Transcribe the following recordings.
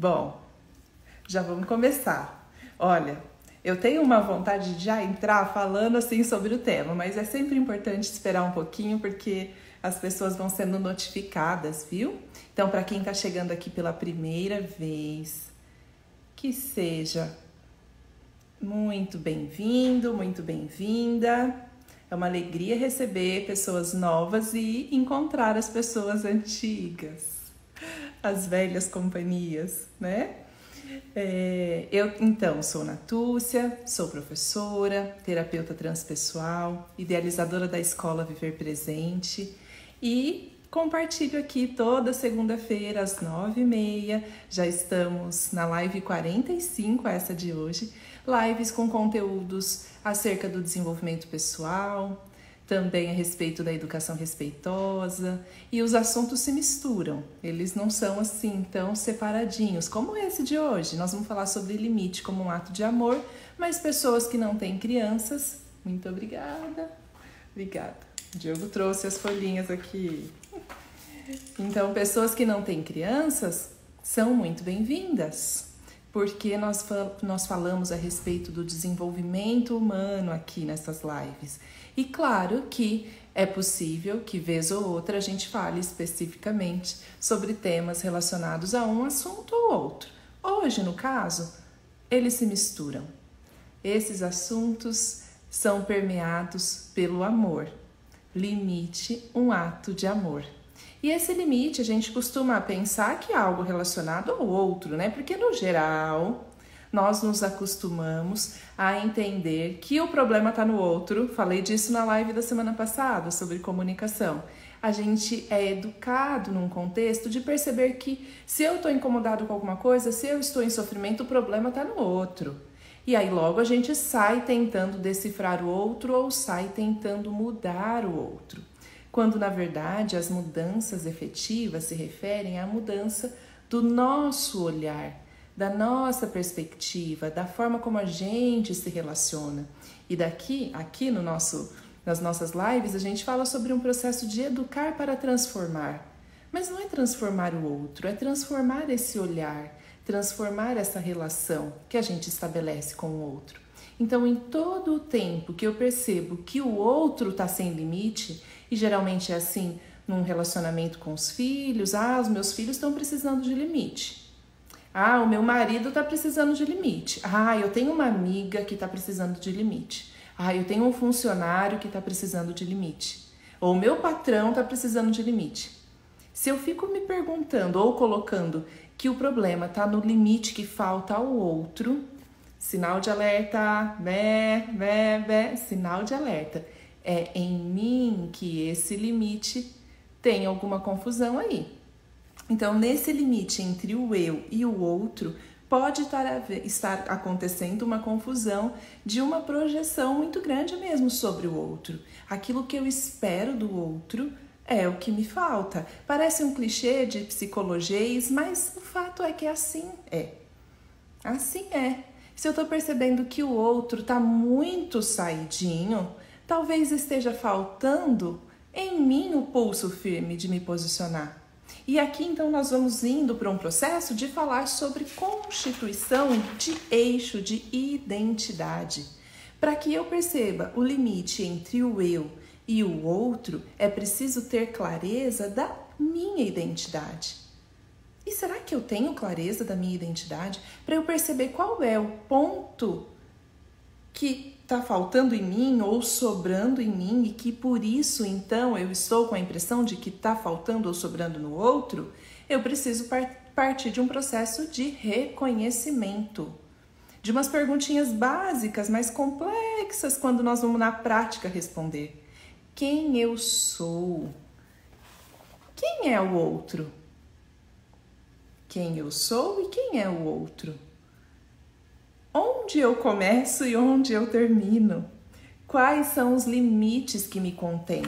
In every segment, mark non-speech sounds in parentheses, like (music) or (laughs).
Bom, já vamos começar. Olha, eu tenho uma vontade de já entrar falando assim sobre o tema, mas é sempre importante esperar um pouquinho porque as pessoas vão sendo notificadas, viu? Então, para quem está chegando aqui pela primeira vez, que seja muito bem-vindo, muito bem-vinda. É uma alegria receber pessoas novas e encontrar as pessoas antigas, as velhas companhias, né? É, eu, então, sou Natúcia, sou professora, terapeuta transpessoal, idealizadora da escola Viver Presente e compartilho aqui toda segunda-feira às nove e meia. Já estamos na live 45, essa de hoje. Lives com conteúdos acerca do desenvolvimento pessoal, também a respeito da educação respeitosa e os assuntos se misturam, eles não são assim tão separadinhos como esse de hoje. Nós vamos falar sobre limite como um ato de amor, mas pessoas que não têm crianças, muito obrigada, obrigada. Diogo trouxe as folhinhas aqui. Então, pessoas que não têm crianças são muito bem-vindas, porque nós, nós falamos a respeito do desenvolvimento humano aqui nessas lives. E claro que é possível que, vez ou outra, a gente fale especificamente sobre temas relacionados a um assunto ou outro. Hoje, no caso, eles se misturam. Esses assuntos são permeados pelo amor. Limite um ato de amor. E esse limite a gente costuma pensar que é algo relacionado ao outro, né? Porque no geral nós nos acostumamos a entender que o problema está no outro. Falei disso na live da semana passada sobre comunicação. A gente é educado num contexto de perceber que se eu estou incomodado com alguma coisa, se eu estou em sofrimento, o problema está no outro. E aí logo a gente sai tentando decifrar o outro ou sai tentando mudar o outro. Quando na verdade as mudanças efetivas se referem à mudança do nosso olhar, da nossa perspectiva, da forma como a gente se relaciona. E daqui, aqui no nosso, nas nossas lives, a gente fala sobre um processo de educar para transformar. Mas não é transformar o outro, é transformar esse olhar, transformar essa relação que a gente estabelece com o outro. Então, em todo o tempo que eu percebo que o outro está sem limite, e geralmente é assim num relacionamento com os filhos, ah, os meus filhos estão precisando de limite. Ah, o meu marido está precisando de limite. Ah, eu tenho uma amiga que está precisando de limite. Ah, eu tenho um funcionário que está precisando de limite. Ou o meu patrão está precisando de limite. Se eu fico me perguntando ou colocando que o problema está no limite que falta ao outro, sinal de alerta, bé, bé, bé, sinal de alerta. É em mim que esse limite tem alguma confusão aí. Então, nesse limite entre o eu e o outro, pode estar acontecendo uma confusão de uma projeção muito grande mesmo sobre o outro. Aquilo que eu espero do outro é o que me falta. Parece um clichê de psicologês, mas o fato é que assim é. Assim é. Se eu estou percebendo que o outro está muito saidinho, talvez esteja faltando em mim o pulso firme de me posicionar. E aqui então nós vamos indo para um processo de falar sobre constituição de eixo de identidade. Para que eu perceba o limite entre o eu e o outro, é preciso ter clareza da minha identidade. E será que eu tenho clareza da minha identidade para eu perceber qual é o ponto que está faltando em mim ou sobrando em mim e que por isso então eu estou com a impressão de que está faltando ou sobrando no outro, eu preciso partir de um processo de reconhecimento. De umas perguntinhas básicas, mas complexas quando nós vamos na prática responder. Quem eu sou? Quem é o outro? Quem eu sou e quem é o outro? Onde eu começo e onde eu termino? Quais são os limites que me contêm?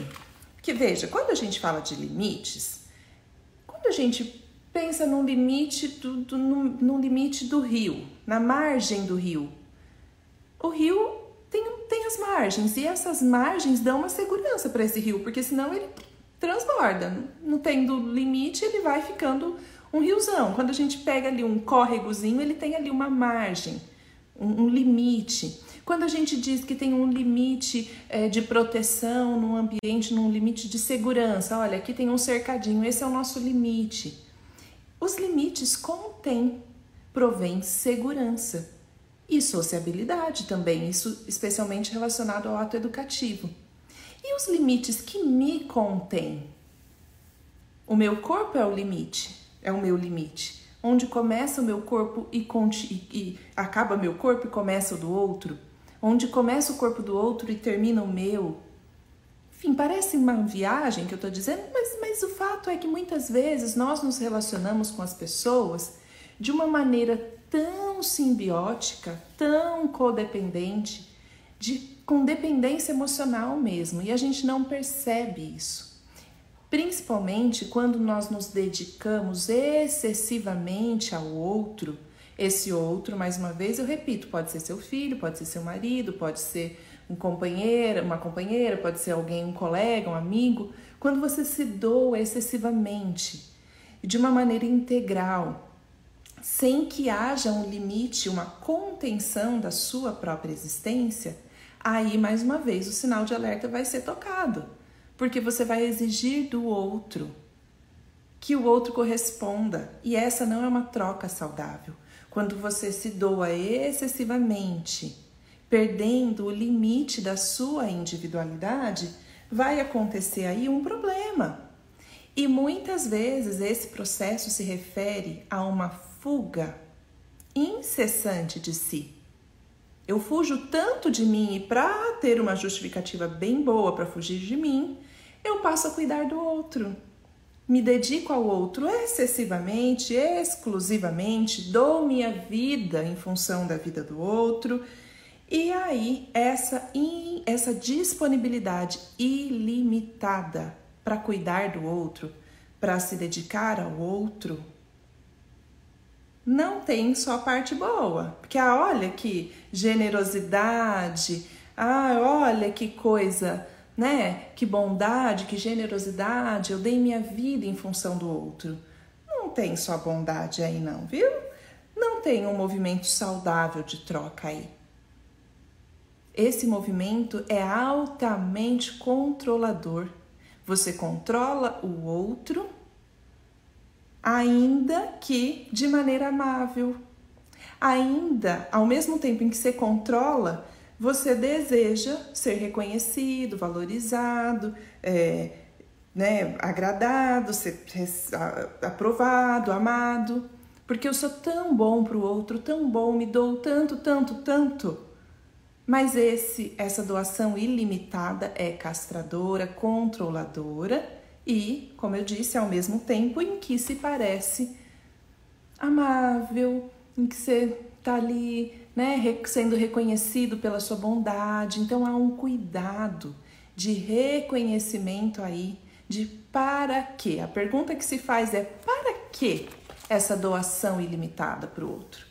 Que veja, quando a gente fala de limites, quando a gente pensa num limite do, do no limite do rio, na margem do rio, o rio tem, tem as margens e essas margens dão uma segurança para esse rio, porque senão ele transborda. Não tendo limite, ele vai ficando Um riozão, quando a gente pega ali um córregozinho, ele tem ali uma margem, um, um limite. Quando a gente diz que tem um limite é, de proteção no ambiente, num limite de segurança, olha, aqui tem um cercadinho, esse é o nosso limite. Os limites contêm, provém segurança e sociabilidade também, isso especialmente relacionado ao ato educativo. E os limites que me contêm? O meu corpo é o limite, é o meu limite. Onde começa o meu corpo e, e, acaba meu corpo e começa o do outro onde começa o corpo do outro e termina o meu. Enfim, parece uma viagem que eu estou dizendo, mas, mas o fato é que muitas vezes nós nos relacionamos com as pessoas de uma maneira tão simbiótica, tão codependente, de, com dependência emocional mesmo, e a gente não percebe isso. Principalmente quando nós nos dedicamos excessivamente ao outro esse outro, mais uma vez, eu repito, pode ser seu filho, pode ser seu marido, pode ser um companheiro, uma companheira, pode ser alguém, um colega, um amigo. Quando você se doa excessivamente, de uma maneira integral, sem que haja um limite, uma contenção da sua própria existência, aí mais uma vez o sinal de alerta vai ser tocado, porque você vai exigir do outro que o outro corresponda, e essa não é uma troca saudável quando você se doa excessivamente, perdendo o limite da sua individualidade, vai acontecer aí um problema. E muitas vezes esse processo se refere a uma fuga incessante de si. Eu fujo tanto de mim e para ter uma justificativa bem boa para fugir de mim, eu passo a cuidar do outro me dedico ao outro excessivamente, exclusivamente, dou minha vida em função da vida do outro. E aí, essa, essa disponibilidade ilimitada para cuidar do outro, para se dedicar ao outro, não tem só parte boa. Porque ah, olha que generosidade, ah, olha que coisa né? Que bondade, que generosidade, eu dei minha vida em função do outro. Não tem só bondade aí, não, viu? Não tem um movimento saudável de troca aí. Esse movimento é altamente controlador. Você controla o outro, ainda que de maneira amável. Ainda, ao mesmo tempo em que você controla, você deseja ser reconhecido, valorizado, é, né, agradado, ser aprovado, amado, porque eu sou tão bom para o outro, tão bom, me dou tanto, tanto, tanto. Mas esse, essa doação ilimitada é castradora, controladora e, como eu disse, ao mesmo tempo em que se parece amável, em que você está ali né, sendo reconhecido pela sua bondade. Então há um cuidado de reconhecimento aí de para quê? A pergunta que se faz é para que essa doação ilimitada para o outro?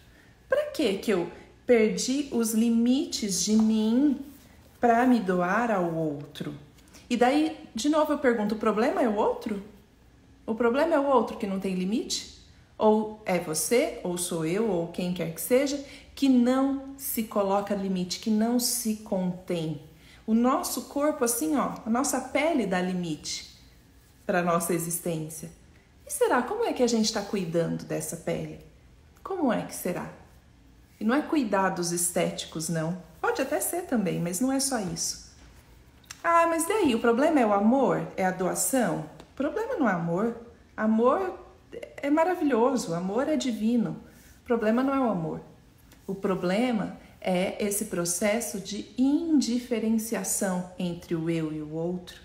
Para que que eu perdi os limites de mim para me doar ao outro? E daí, de novo eu pergunto, o problema é o outro? O problema é o outro que não tem limite? Ou é você, ou sou eu, ou quem quer que seja, que não se coloca limite, que não se contém. O nosso corpo, assim, ó, a nossa pele dá limite para a nossa existência. E será? Como é que a gente está cuidando dessa pele? Como é que será? E não é cuidados estéticos, não. Pode até ser também, mas não é só isso. Ah, mas daí? O problema é o amor? É a doação? O problema não é amor. Amor é maravilhoso, amor é divino. O problema não é o amor. O problema é esse processo de indiferenciação entre o eu e o outro,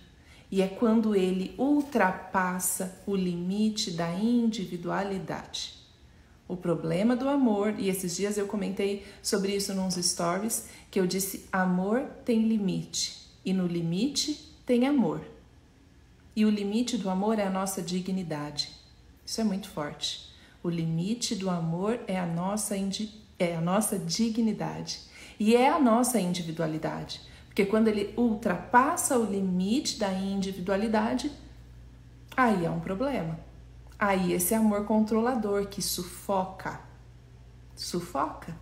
e é quando ele ultrapassa o limite da individualidade. O problema do amor, e esses dias eu comentei sobre isso nos stories, que eu disse: amor tem limite, e no limite tem amor. E o limite do amor é a nossa dignidade. Isso é muito forte. O limite do amor é a nossa é a nossa dignidade e é a nossa individualidade. Porque quando ele ultrapassa o limite da individualidade, aí há um problema. Aí esse amor controlador que sufoca. Sufoca.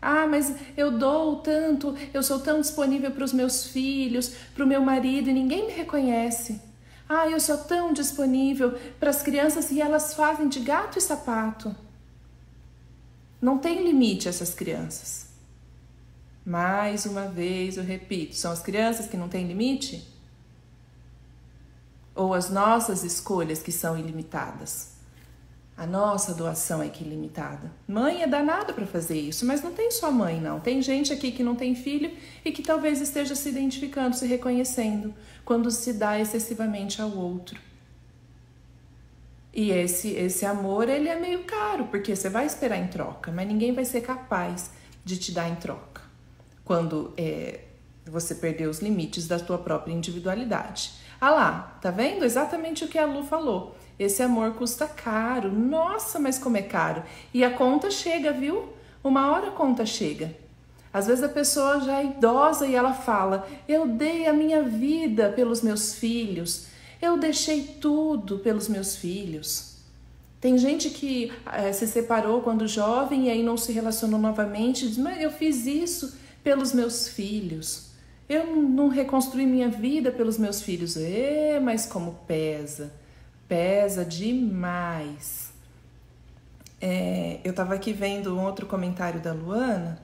Ah, mas eu dou tanto, eu sou tão disponível para os meus filhos, para o meu marido e ninguém me reconhece. Ah, eu sou tão disponível para as crianças e elas fazem de gato e sapato. Não tem limite essas crianças. Mais uma vez eu repito: são as crianças que não têm limite? Ou as nossas escolhas que são ilimitadas? A nossa doação é que ilimitada. Mãe é danada para fazer isso, mas não tem só mãe, não. Tem gente aqui que não tem filho e que talvez esteja se identificando, se reconhecendo quando se dá excessivamente ao outro. E esse esse amor, ele é meio caro, porque você vai esperar em troca, mas ninguém vai ser capaz de te dar em troca. Quando é, você perder os limites da sua própria individualidade. Ah lá, tá vendo? Exatamente o que a Lu falou. Esse amor custa caro. Nossa, mas como é caro. E a conta chega, viu? Uma hora a conta chega. Às vezes a pessoa já é idosa e ela fala: Eu dei a minha vida pelos meus filhos, eu deixei tudo pelos meus filhos. Tem gente que é, se separou quando jovem e aí não se relacionou novamente diz: Mas eu fiz isso pelos meus filhos. Eu não reconstruí minha vida pelos meus filhos. É, mas como pesa pesa demais. É, eu estava aqui vendo um outro comentário da Luana.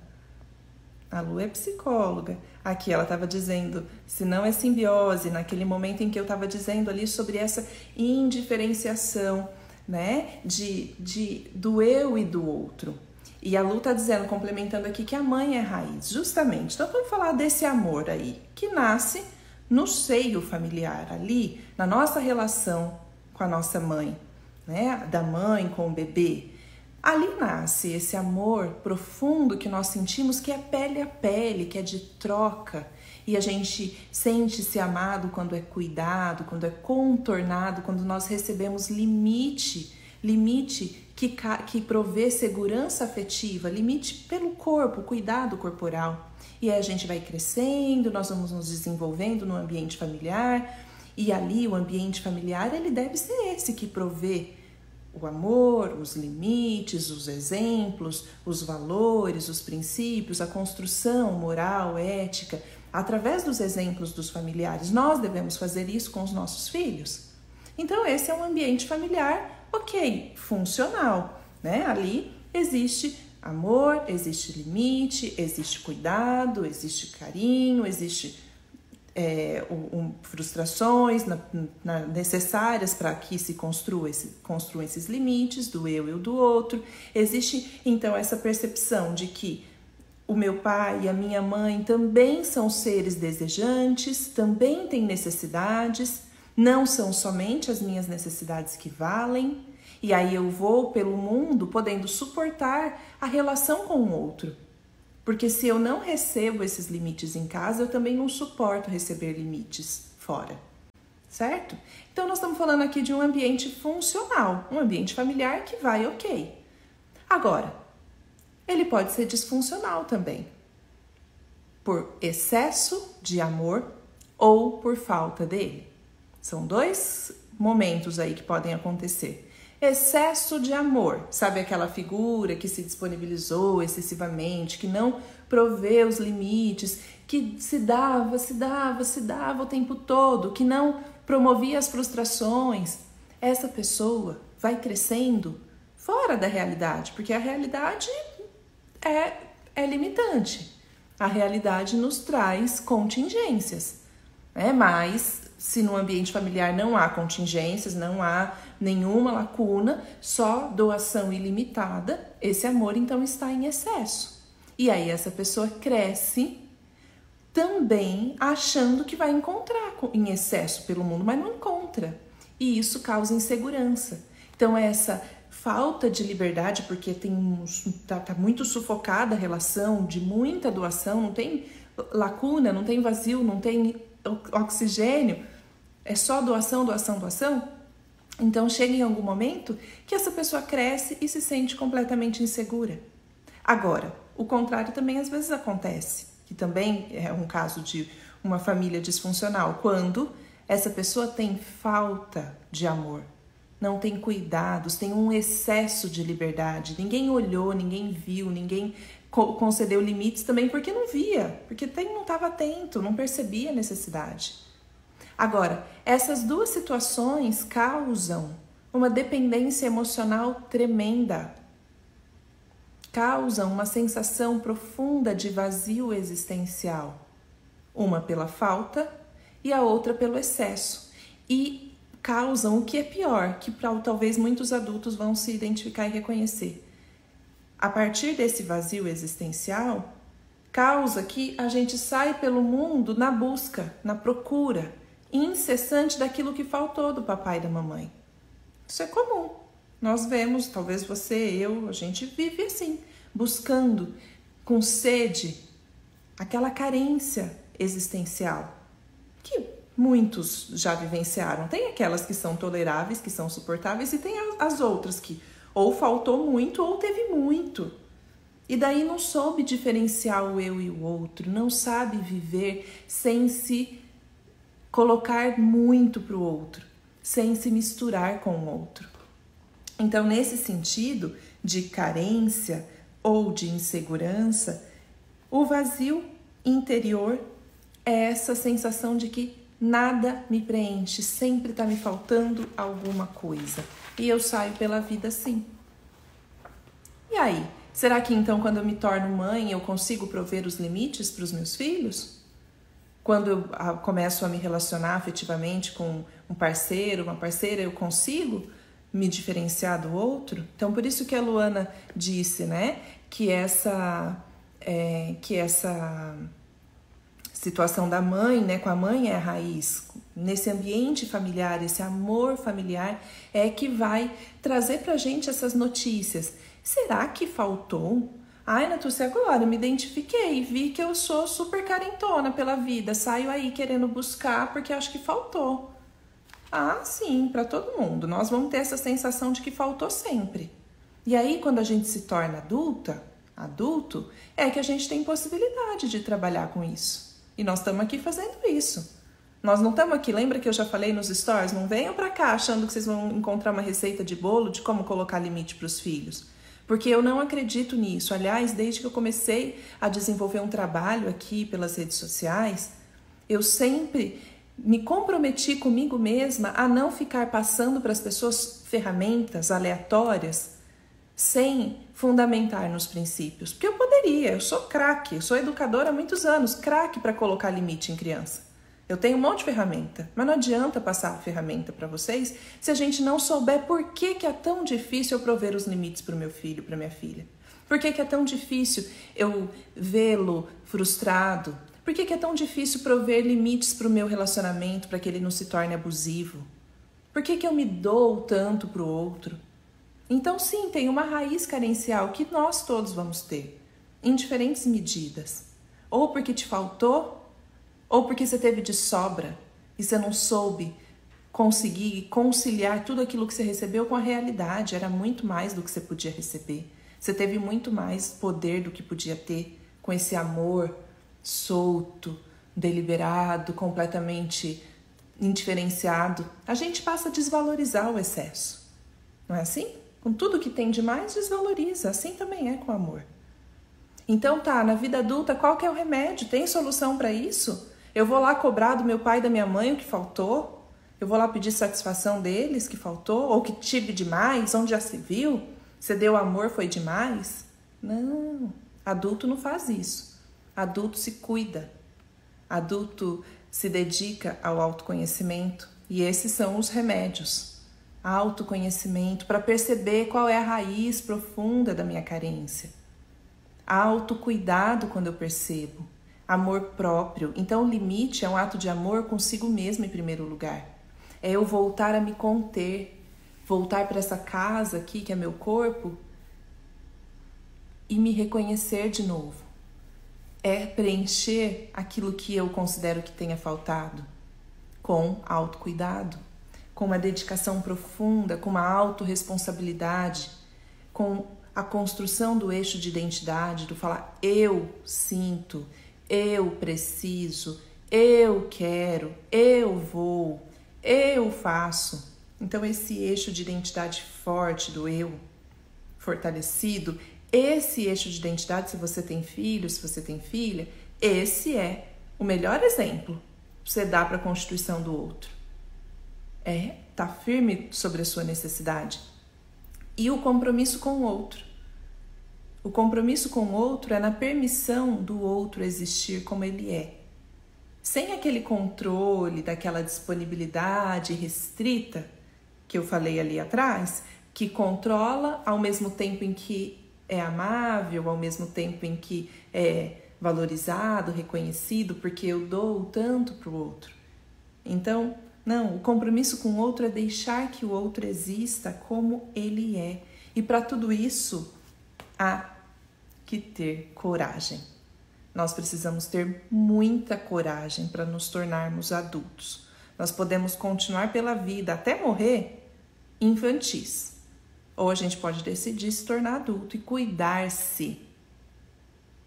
A Lu é psicóloga. Aqui ela estava dizendo, se não é simbiose, naquele momento em que eu estava dizendo ali sobre essa indiferenciação, né, de, de do eu e do outro. E a Lu está dizendo, complementando aqui, que a mãe é raiz, justamente. Então vamos falar desse amor aí, que nasce no seio familiar, ali, na nossa relação com a nossa mãe, né? Da mãe com o bebê. Ali nasce esse amor profundo que nós sentimos, que é pele a pele, que é de troca. E a gente sente-se amado quando é cuidado, quando é contornado, quando nós recebemos limite, limite que, que provê segurança afetiva, limite pelo corpo, cuidado corporal. E aí a gente vai crescendo, nós vamos nos desenvolvendo no ambiente familiar, e ali o ambiente familiar, ele deve ser esse que provê o amor, os limites, os exemplos, os valores, os princípios, a construção moral, ética, através dos exemplos dos familiares. Nós devemos fazer isso com os nossos filhos. Então, esse é um ambiente familiar, ok, funcional, né? Ali existe amor, existe limite, existe cuidado, existe carinho, existe é, um, frustrações na, na, necessárias para que se construa esse, construam esses limites do eu e do outro. Existe então essa percepção de que o meu pai e a minha mãe também são seres desejantes, também têm necessidades, não são somente as minhas necessidades que valem. E aí eu vou pelo mundo podendo suportar a relação com o outro porque se eu não recebo esses limites em casa, eu também não suporto receber limites fora. Certo? Então, nós estamos falando aqui de um ambiente funcional, um ambiente familiar que vai ok. Agora, ele pode ser disfuncional também, por excesso de amor ou por falta dele. São dois momentos aí que podem acontecer. Excesso de amor, sabe aquela figura que se disponibilizou excessivamente, que não provê os limites, que se dava, se dava, se dava o tempo todo, que não promovia as frustrações. Essa pessoa vai crescendo fora da realidade, porque a realidade é, é limitante. A realidade nos traz contingências, né? mas se no ambiente familiar não há contingências, não há nenhuma lacuna, só doação ilimitada, esse amor então está em excesso. E aí essa pessoa cresce também achando que vai encontrar em excesso pelo mundo, mas não encontra. E isso causa insegurança. Então essa falta de liberdade, porque tem tá, tá muito sufocada a relação de muita doação, não tem lacuna, não tem vazio, não tem oxigênio, é só doação, doação, doação. Então chega em algum momento que essa pessoa cresce e se sente completamente insegura. Agora, o contrário também às vezes acontece, que também é um caso de uma família disfuncional, quando essa pessoa tem falta de amor. não tem cuidados, tem um excesso de liberdade. Ninguém olhou, ninguém viu, ninguém concedeu limites também porque não via, porque não estava atento, não percebia a necessidade. Agora, essas duas situações causam uma dependência emocional tremenda, causam uma sensação profunda de vazio existencial, uma pela falta e a outra pelo excesso, e causam o que é pior, que talvez muitos adultos vão se identificar e reconhecer. A partir desse vazio existencial, causa que a gente sai pelo mundo na busca, na procura incessante daquilo que faltou do papai e da mamãe. Isso é comum. Nós vemos, talvez você, eu, a gente vive assim, buscando com sede aquela carência existencial que muitos já vivenciaram. Tem aquelas que são toleráveis, que são suportáveis, e tem as outras que ou faltou muito ou teve muito. E daí não soube diferenciar o eu e o outro, não sabe viver sem se colocar muito para o outro, sem se misturar com o outro. Então, nesse sentido de carência ou de insegurança, o vazio interior é essa sensação de que nada me preenche, sempre está me faltando alguma coisa e eu saio pela vida assim. E aí? Será que então, quando eu me torno mãe, eu consigo prover os limites para os meus filhos? Quando eu ah, começo a me relacionar afetivamente com um parceiro, uma parceira, eu consigo me diferenciar do outro? Então, por isso que a Luana disse, né, que essa, é, que essa situação da mãe, né, com a mãe é a raiz, nesse ambiente familiar, esse amor familiar é que vai trazer pra gente essas notícias. Será que faltou? Ai, Natúcia, agora me identifiquei, vi que eu sou super carentona pela vida, saio aí querendo buscar porque acho que faltou. Ah, sim, para todo mundo. Nós vamos ter essa sensação de que faltou sempre. E aí, quando a gente se torna adulta, adulto, é que a gente tem possibilidade de trabalhar com isso. E nós estamos aqui fazendo isso. Nós não estamos aqui, lembra que eu já falei nos stories? Não venham para cá achando que vocês vão encontrar uma receita de bolo de como colocar limite para os filhos. Porque eu não acredito nisso. Aliás, desde que eu comecei a desenvolver um trabalho aqui pelas redes sociais, eu sempre me comprometi comigo mesma a não ficar passando para as pessoas ferramentas aleatórias sem fundamentar nos princípios. Porque eu poderia, eu sou craque, sou educadora há muitos anos, craque para colocar limite em criança. Eu tenho um monte de ferramenta, mas não adianta passar a ferramenta para vocês se a gente não souber por que, que é tão difícil eu prover os limites para o meu filho, para minha filha. Por que, que é tão difícil eu vê-lo frustrado? Por que, que é tão difícil prover limites para o meu relacionamento para que ele não se torne abusivo? Por que, que eu me dou tanto para o outro? Então, sim, tem uma raiz carencial que nós todos vamos ter, em diferentes medidas. Ou porque te faltou, ou porque você teve de sobra e você não soube conseguir conciliar tudo aquilo que você recebeu com a realidade. Era muito mais do que você podia receber. Você teve muito mais poder do que podia ter com esse amor solto, deliberado, completamente indiferenciado. A gente passa a desvalorizar o excesso. Não é assim? Com tudo que tem de mais, desvaloriza. Assim também é com o amor. Então tá, na vida adulta, qual que é o remédio? Tem solução para isso? Eu vou lá cobrar do meu pai e da minha mãe o que faltou? Eu vou lá pedir satisfação deles que faltou? Ou que tive demais? Onde já se viu? Você deu amor, foi demais? Não, adulto não faz isso. Adulto se cuida. Adulto se dedica ao autoconhecimento. E esses são os remédios autoconhecimento para perceber qual é a raiz profunda da minha carência. Autocuidado quando eu percebo. Amor próprio. Então, o limite é um ato de amor consigo mesmo em primeiro lugar. É eu voltar a me conter, voltar para essa casa aqui que é meu corpo e me reconhecer de novo. É preencher aquilo que eu considero que tenha faltado com autocuidado com uma dedicação profunda, com uma autorresponsabilidade, com a construção do eixo de identidade, do falar eu sinto, eu preciso, eu quero, eu vou, eu faço. Então, esse eixo de identidade forte do eu, fortalecido, esse eixo de identidade, se você tem filho, se você tem filha, esse é o melhor exemplo que você dá para a constituição do outro. É tá firme sobre a sua necessidade. E o compromisso com o outro. O compromisso com o outro é na permissão do outro existir como ele é. Sem aquele controle, daquela disponibilidade restrita que eu falei ali atrás, que controla ao mesmo tempo em que é amável, ao mesmo tempo em que é valorizado, reconhecido, porque eu dou tanto para o outro. Então, não, o compromisso com o outro é deixar que o outro exista como ele é. E para tudo isso, há que ter coragem. Nós precisamos ter muita coragem para nos tornarmos adultos. Nós podemos continuar pela vida até morrer infantis. Ou a gente pode decidir se tornar adulto e cuidar-se.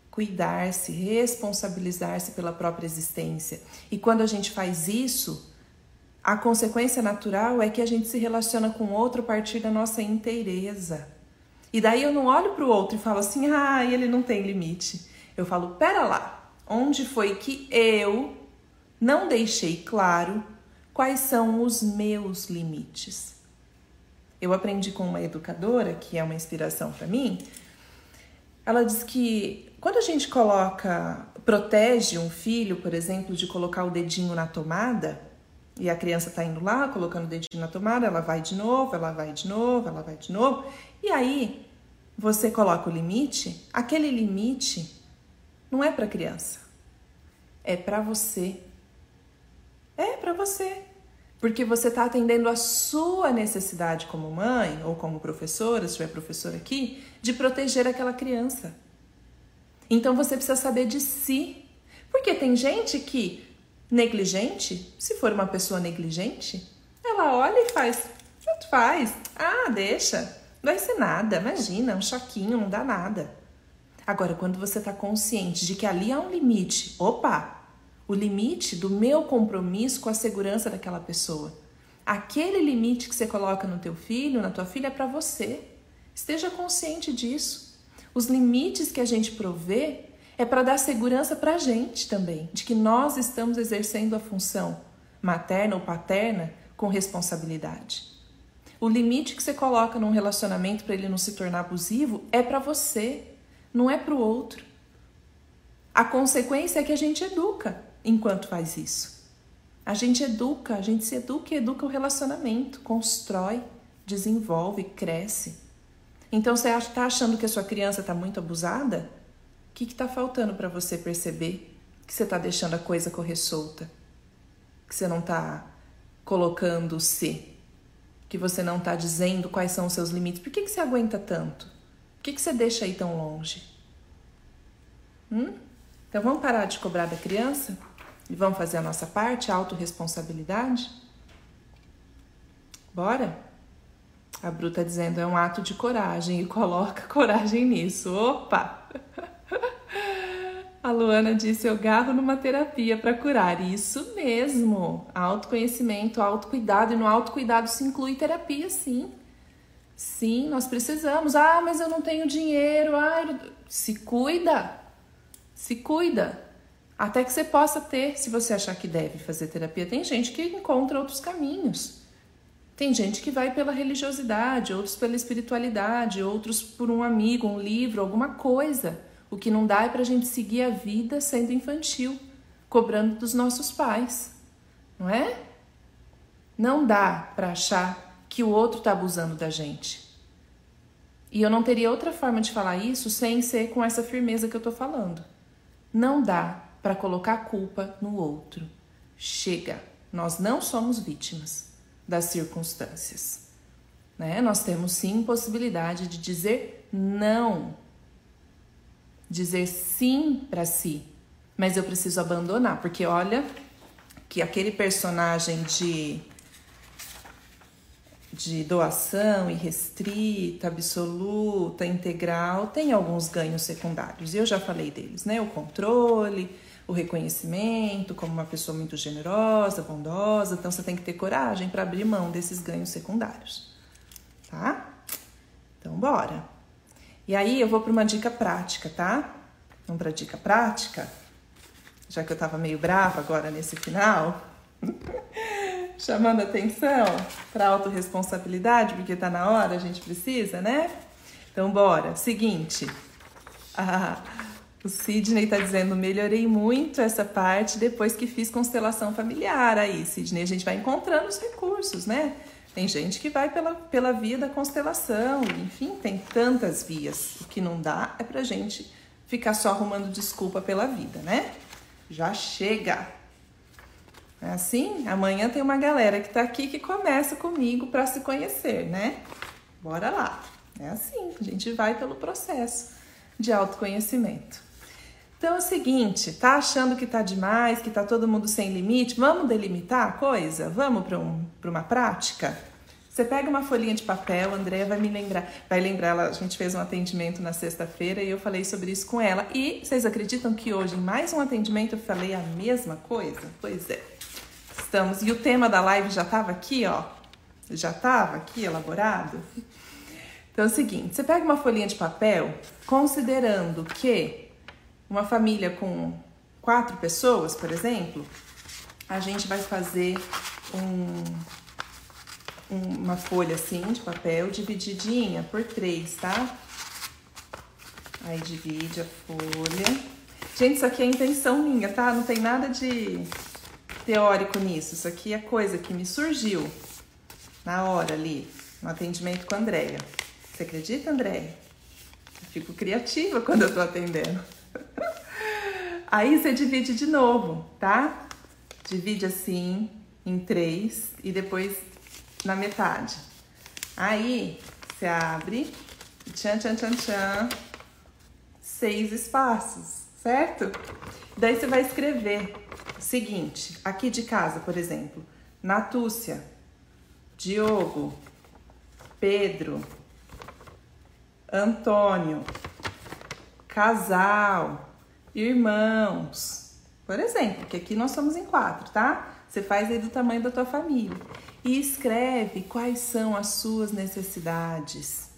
Cuidar-se, responsabilizar-se pela própria existência. E quando a gente faz isso, a consequência natural é que a gente se relaciona com o outro a partir da nossa inteireza. E daí eu não olho para o outro e falo assim, ah, ele não tem limite. Eu falo, pera lá, onde foi que eu não deixei claro quais são os meus limites? Eu aprendi com uma educadora, que é uma inspiração para mim. Ela diz que quando a gente coloca, protege um filho, por exemplo, de colocar o dedinho na tomada, e a criança está indo lá, colocando o dedinho na tomada, ela vai de novo, ela vai de novo, ela vai de novo, e aí você coloca o limite, aquele limite não é para criança, é para você. É para você porque você está atendendo a sua necessidade como mãe ou como professora, se tiver professora aqui, de proteger aquela criança. Então você precisa saber de si. Porque tem gente que, negligente, se for uma pessoa negligente, ela olha e faz, tanto faz, ah, deixa, não vai ser nada, imagina, um choquinho, não dá nada. Agora, quando você está consciente de que ali há um limite, opa, o limite do meu compromisso com a segurança daquela pessoa. Aquele limite que você coloca no teu filho, na tua filha, é para você. Esteja consciente disso. Os limites que a gente provê é para dar segurança para a gente também, de que nós estamos exercendo a função materna ou paterna com responsabilidade. O limite que você coloca num relacionamento para ele não se tornar abusivo é para você, não é para o outro. A consequência é que a gente educa enquanto faz isso. A gente educa, a gente se educa e educa o relacionamento, constrói, desenvolve, cresce. Então você está achando que a sua criança está muito abusada? Que está faltando para você perceber que você está deixando a coisa correr solta? Que você não está colocando se? Que você não está dizendo quais são os seus limites? Por que, que você aguenta tanto? Por que, que você deixa aí tão longe? Hum? Então vamos parar de cobrar da criança? E vamos fazer a nossa parte, a autorresponsabilidade? Bora? A Bru tá dizendo é um ato de coragem e coloca (laughs) coragem nisso. Opa! (laughs) A Luana disse: Eu garro numa terapia para curar. Isso mesmo. Autoconhecimento, autocuidado. E no autocuidado se inclui terapia, sim. Sim, nós precisamos. Ah, mas eu não tenho dinheiro. Ai, se cuida. Se cuida. Até que você possa ter, se você achar que deve fazer terapia. Tem gente que encontra outros caminhos. Tem gente que vai pela religiosidade, outros pela espiritualidade, outros por um amigo, um livro, alguma coisa. O que não dá é para a gente seguir a vida sendo infantil, cobrando dos nossos pais, não é? Não dá para achar que o outro está abusando da gente. E eu não teria outra forma de falar isso sem ser com essa firmeza que eu estou falando. Não dá para colocar culpa no outro. Chega, nós não somos vítimas das circunstâncias. Né? Nós temos sim possibilidade de dizer não, dizer sim para si, mas eu preciso abandonar, porque olha que aquele personagem de de doação irrestrita, absoluta, integral, tem alguns ganhos secundários. Eu já falei deles, né? O controle, o reconhecimento como uma pessoa muito generosa, bondosa. Então você tem que ter coragem para abrir mão desses ganhos secundários, tá? Então bora. E aí eu vou para uma dica prática, tá? Vamos para dica prática. Já que eu tava meio brava agora nesse final, (laughs) chamando atenção para autorresponsabilidade, porque tá na hora, a gente precisa, né? Então bora. Seguinte, (laughs) ah, o Sidney está dizendo: melhorei muito essa parte depois que fiz constelação familiar. Aí, Sidney, a gente vai encontrando os recursos, né? Tem gente que vai pela, pela via da constelação, enfim, tem tantas vias. O que não dá é pra gente ficar só arrumando desculpa pela vida, né? Já chega! É assim? Amanhã tem uma galera que tá aqui que começa comigo para se conhecer, né? Bora lá! É assim, a gente vai pelo processo de autoconhecimento. Então é o seguinte, tá achando que tá demais, que tá todo mundo sem limite? Vamos delimitar a coisa? Vamos para um, uma prática? Você pega uma folhinha de papel, a Andrea vai me lembrar, vai lembrar, ela, a gente fez um atendimento na sexta-feira e eu falei sobre isso com ela. E vocês acreditam que hoje, em mais um atendimento, eu falei a mesma coisa? Pois é. Estamos, e o tema da live já estava aqui, ó. Já estava aqui elaborado. Então é o seguinte, você pega uma folhinha de papel, considerando que uma família com quatro pessoas, por exemplo, a gente vai fazer um, uma folha assim de papel divididinha por três, tá? Aí divide a folha. Gente, isso aqui é intenção minha, tá? Não tem nada de teórico nisso. Isso aqui é coisa que me surgiu na hora ali, no atendimento com a Andréia. Você acredita, Andréia? Eu fico criativa quando eu tô atendendo. Aí você divide de novo, tá? Divide assim em três e depois na metade. Aí você abre, tchan, tchan, tchan, tchan, seis espaços, certo? Daí você vai escrever o seguinte, aqui de casa, por exemplo, Natúcia, Diogo, Pedro, Antônio, casal, irmãos. Por exemplo, que aqui nós somos em quatro, tá? Você faz aí do tamanho da tua família. E escreve quais são as suas necessidades.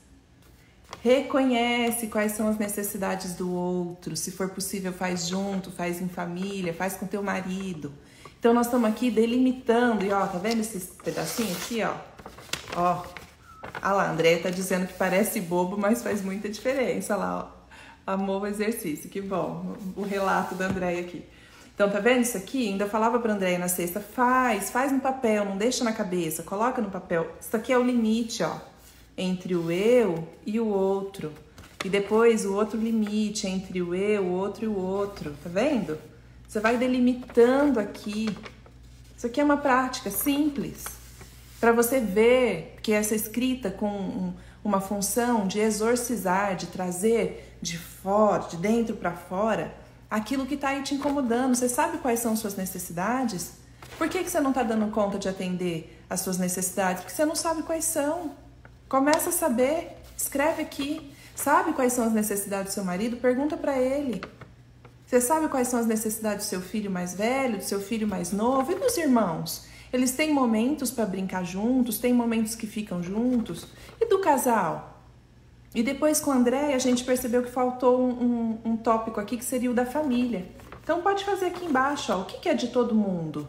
Reconhece quais são as necessidades do outro. Se for possível, faz junto, faz em família, faz com teu marido. Então nós estamos aqui delimitando, e ó, tá vendo esse pedacinho aqui, ó? Ó. Ah lá, a Andrea tá dizendo que parece bobo, mas faz muita diferença lá, ó. Amou o exercício, que bom. O relato da Andréia aqui. Então, tá vendo isso aqui? Ainda falava pra Andréia na sexta, faz, faz no papel, não deixa na cabeça, coloca no papel. Isso aqui é o limite, ó, entre o eu e o outro. E depois o outro limite entre o eu, o outro e o outro, tá vendo? Você vai delimitando aqui. Isso aqui é uma prática simples para você ver que essa escrita com uma função de exorcizar, de trazer de fora, de dentro para fora, aquilo que está aí te incomodando. Você sabe quais são suas necessidades? Por que, que você não está dando conta de atender as suas necessidades? Porque você não sabe quais são. Começa a saber, escreve aqui. Sabe quais são as necessidades do seu marido? Pergunta para ele. Você sabe quais são as necessidades do seu filho mais velho, do seu filho mais novo e dos irmãos? Eles têm momentos para brincar juntos, tem momentos que ficam juntos. E do casal? E depois com o André a gente percebeu que faltou um, um, um, tópico aqui que seria o da família. Então pode fazer aqui embaixo, ó, o que, que é de todo mundo?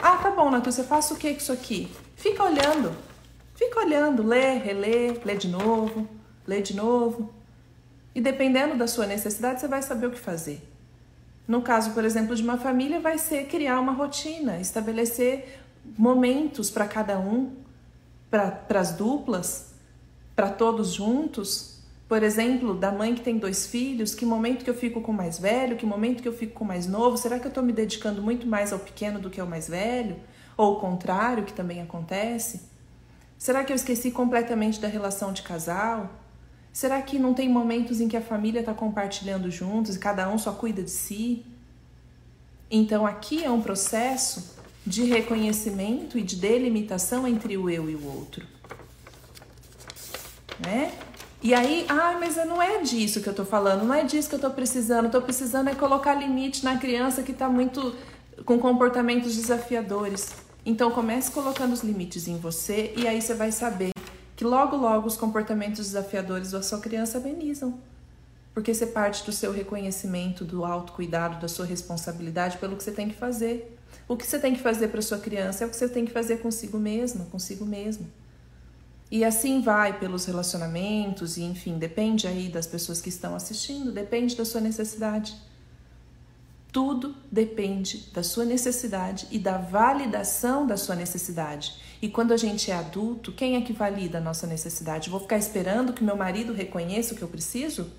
Ah, tá bom, Natu, você faça o que com isso aqui? Fica olhando, fica olhando, lê, relê, lê de novo, lê de novo. E dependendo da sua necessidade, você vai saber o que fazer. No caso, por exemplo, de uma família, vai ser criar uma rotina, estabelecer momentos para cada um, para as duplas, para todos juntos? Por exemplo, da mãe que tem dois filhos, que momento que eu fico com o mais velho, que momento que eu fico com o mais novo? Será que eu estou me dedicando muito mais ao pequeno do que ao mais velho? Ou o contrário, que também acontece? Será que eu esqueci completamente da relação de casal? Será que não tem momentos em que a família está compartilhando juntos e cada um só cuida de si? Então aqui é um processo de reconhecimento e de delimitação entre o eu e o outro né? E aí, ah, mas não é disso que eu tô falando, não é disso que eu tô precisando. Tô precisando é colocar limite na criança que tá muito com comportamentos desafiadores. Então comece colocando os limites em você e aí você vai saber que logo logo os comportamentos desafiadores da sua criança amenizam. Porque você parte do seu reconhecimento, do autocuidado, da sua responsabilidade pelo que você tem que fazer. O que você tem que fazer para sua criança é o que você tem que fazer consigo mesma, consigo mesmo. E assim vai pelos relacionamentos, e enfim, depende aí das pessoas que estão assistindo, depende da sua necessidade. Tudo depende da sua necessidade e da validação da sua necessidade. E quando a gente é adulto, quem é que valida a nossa necessidade? Vou ficar esperando que meu marido reconheça o que eu preciso?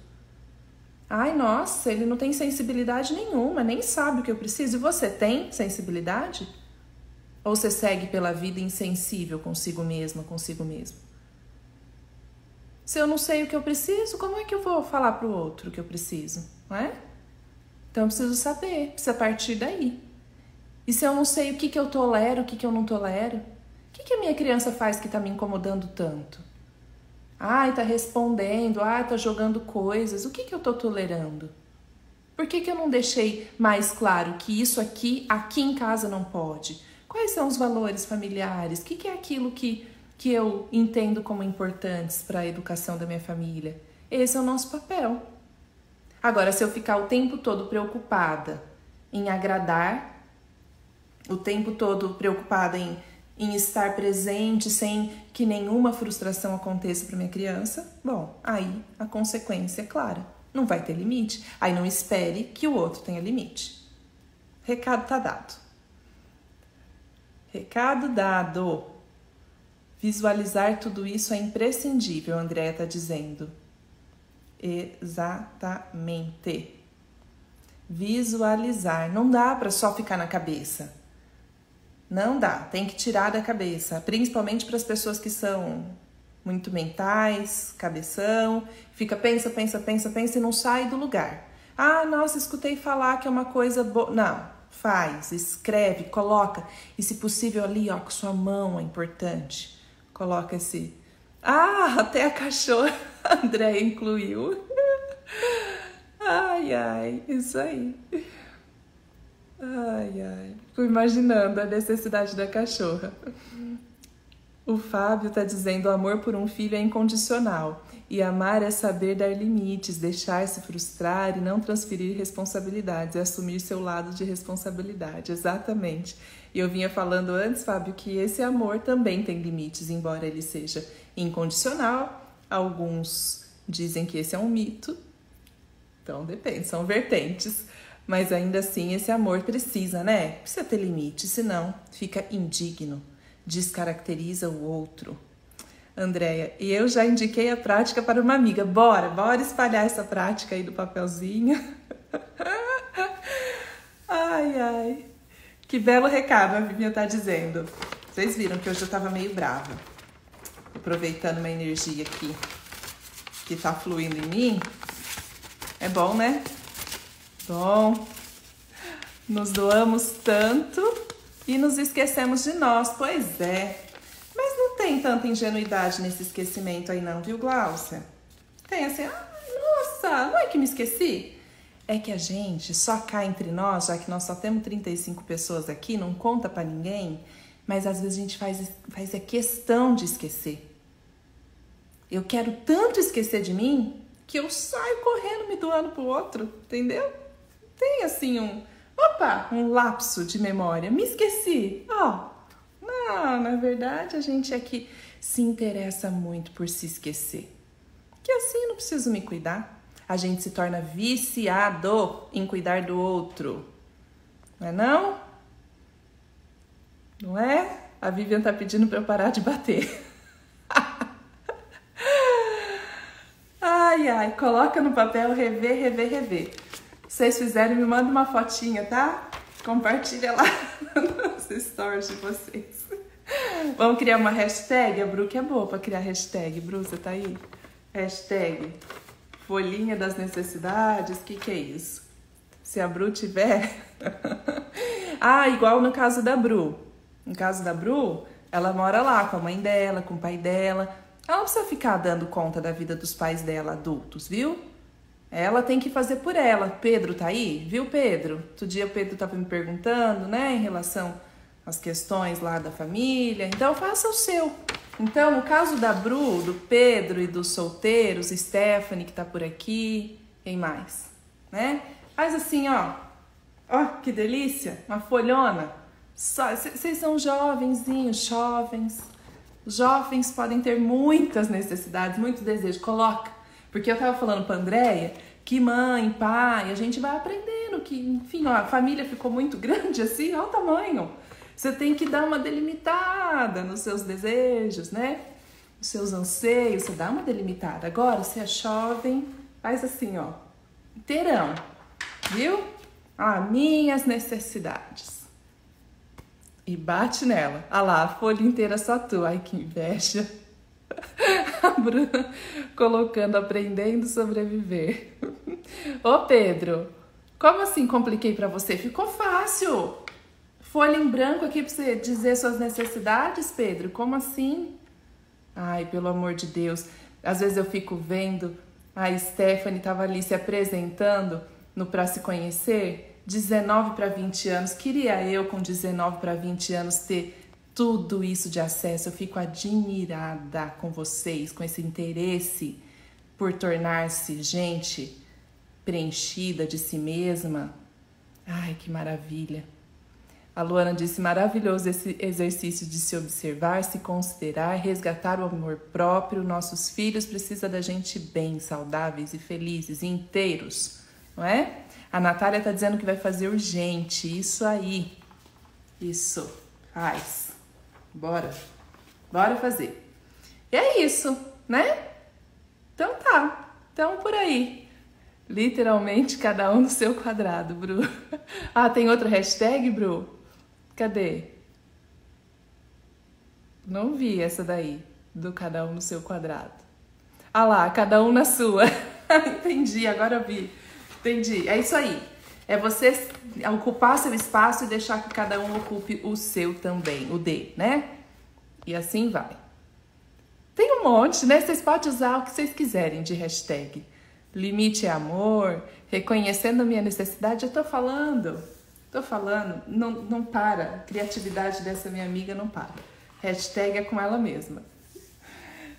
Ai, nossa, ele não tem sensibilidade nenhuma, nem sabe o que eu preciso. E você tem sensibilidade? Ou você segue pela vida insensível consigo mesma, consigo mesmo? Se eu não sei o que eu preciso, como é que eu vou falar para o outro que eu preciso? Não é? Então eu preciso saber, precisa partir daí. E se eu não sei o que, que eu tolero, o que, que eu não tolero? O que, que a minha criança faz que está me incomodando tanto? Ai, tá respondendo, ai, tá jogando coisas. O que, que eu tô tolerando? Por que, que eu não deixei mais claro que isso aqui, aqui em casa não pode? Quais são os valores familiares? O que, que é aquilo que, que eu entendo como importantes para a educação da minha família? Esse é o nosso papel. Agora, se eu ficar o tempo todo preocupada em agradar, o tempo todo preocupada em, em estar presente sem que nenhuma frustração aconteça para minha criança, bom, aí a consequência é clara. Não vai ter limite. Aí não espere que o outro tenha limite. Recado tá dado. Recado dado. Visualizar tudo isso é imprescindível, Andréa está dizendo. Exatamente. Visualizar. Não dá para só ficar na cabeça. Não dá. Tem que tirar da cabeça. Principalmente para as pessoas que são muito mentais, cabeção. Fica, pensa, pensa, pensa, pensa e não sai do lugar. Ah, nossa, escutei falar que é uma coisa boa. Não faz, escreve, coloca. E se possível ali, ó, com sua mão é importante. Coloca esse. Ah, até a cachorra (laughs) André incluiu. Ai, ai, isso aí. Ai, ai. Fico imaginando a necessidade da cachorra. O Fábio tá dizendo: o amor por um filho é incondicional. E amar é saber dar limites, deixar-se frustrar e não transferir responsabilidades, é assumir seu lado de responsabilidade. Exatamente. E eu vinha falando antes, Fábio, que esse amor também tem limites, embora ele seja incondicional. Alguns dizem que esse é um mito. Então depende, são vertentes. Mas ainda assim, esse amor precisa, né? Precisa ter limite, senão fica indigno, descaracteriza o outro. Andréia, e eu já indiquei a prática para uma amiga. Bora, bora espalhar essa prática aí do papelzinho. (laughs) ai, ai. Que belo recado a Vivian tá dizendo. Vocês viram que hoje eu tava meio brava. Aproveitando uma energia aqui que tá fluindo em mim. É bom, né? Bom. Nos doamos tanto e nos esquecemos de nós. Pois é tem tanta ingenuidade nesse esquecimento aí não, viu, Glaucia? Tem assim, ah, nossa, não é que me esqueci? É que a gente só cá entre nós, já que nós só temos 35 pessoas aqui, não conta para ninguém, mas às vezes a gente faz, faz a questão de esquecer. Eu quero tanto esquecer de mim que eu saio correndo me doando pro outro, entendeu? Tem assim um, opa, um lapso de memória. Me esqueci. Ó, não, na verdade a gente é que se interessa muito por se esquecer. Que assim não preciso me cuidar. A gente se torna viciado em cuidar do outro. Não é não? Não é? A Vivian tá pedindo para eu parar de bater. (laughs) ai, ai, coloca no papel rever, rever, rever. Vocês fizeram, me manda uma fotinha, tá? Compartilha lá (laughs) nos stories de vocês. Vamos criar uma hashtag? A Bru que é boa pra criar hashtag. Bru, você tá aí? Hashtag folhinha das necessidades. O que, que é isso? Se a Bru tiver. (laughs) ah, igual no caso da Bru. No caso da Bru, ela mora lá com a mãe dela, com o pai dela. Ela não precisa ficar dando conta da vida dos pais dela adultos, viu? Ela tem que fazer por ela. Pedro tá aí? Viu, Pedro? Outro dia o Pedro estava me perguntando, né, em relação às questões lá da família. Então, faça o seu. Então, no caso da Bru, do Pedro e dos solteiros, Stephanie que tá por aqui, quem mais, né? Faz assim, ó. Ó, que delícia, uma folhona. Vocês são jovenzinhos, jovens. Jovens podem ter muitas necessidades, muitos desejos. Coloca. Porque eu tava falando pra Andréia que mãe, pai, a gente vai aprendendo que, enfim, ó, a família ficou muito (laughs) grande assim, olha o tamanho. Você tem que dar uma delimitada nos seus desejos, né? Nos seus anseios, você dá uma delimitada. Agora, se é jovem, faz assim, ó, inteirão, viu? Ah, minhas necessidades. E bate nela. Ah lá, a folha inteira só tu. Ai, que inveja. (laughs) A Bruna colocando, aprendendo sobreviver. Ô Pedro, como assim compliquei para você? Ficou fácil. Folha em branco aqui para você dizer suas necessidades, Pedro? Como assim? Ai, pelo amor de Deus. Às vezes eu fico vendo a Stephanie estava ali se apresentando no Pra Se Conhecer, 19 para 20 anos. Queria eu, com 19 para 20 anos, ter tudo isso de acesso. Eu fico admirada com vocês, com esse interesse por tornar-se gente preenchida de si mesma. Ai, que maravilha! A Luana disse: maravilhoso esse exercício de se observar, se considerar, resgatar o amor próprio. Nossos filhos precisam da gente bem, saudáveis e felizes, e inteiros, não é? A Natália está dizendo que vai fazer urgente. Isso aí. Isso. Faz. Bora. Bora fazer. E é isso, né? Então tá. Então por aí. Literalmente cada um no seu quadrado, Bru. (laughs) Ah, tem outra hashtag, Bru? Cadê? Não vi essa daí, do cada um no seu quadrado. Ah lá, cada um na sua. (laughs) Entendi, agora vi. Entendi. É isso aí. É você ocupar seu espaço e deixar que cada um ocupe o seu também, o D, né? E assim vai. Tem um monte, né? Vocês podem usar o que vocês quiserem de hashtag. Limite é amor, reconhecendo a minha necessidade, eu tô falando. Tô falando, não, não para. A criatividade dessa minha amiga não para. Hashtag é com ela mesma.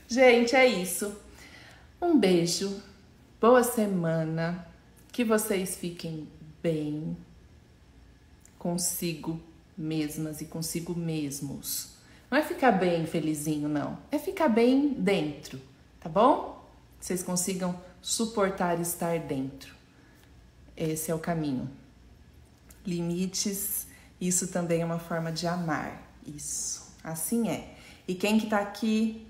Gente, é isso. Um beijo. Boa semana. Que vocês fiquem bem consigo mesmas e consigo mesmos. Não é ficar bem felizinho, não. É ficar bem dentro, tá bom? Vocês consigam suportar estar dentro. Esse é o caminho. Limites, isso também é uma forma de amar. Isso, assim é. E quem que tá aqui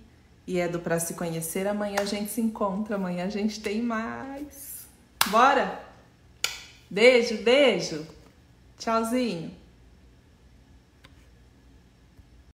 e é do para se conhecer, amanhã a gente se encontra, amanhã a gente tem mais. Bora? Beijo, beijo. Tchauzinho.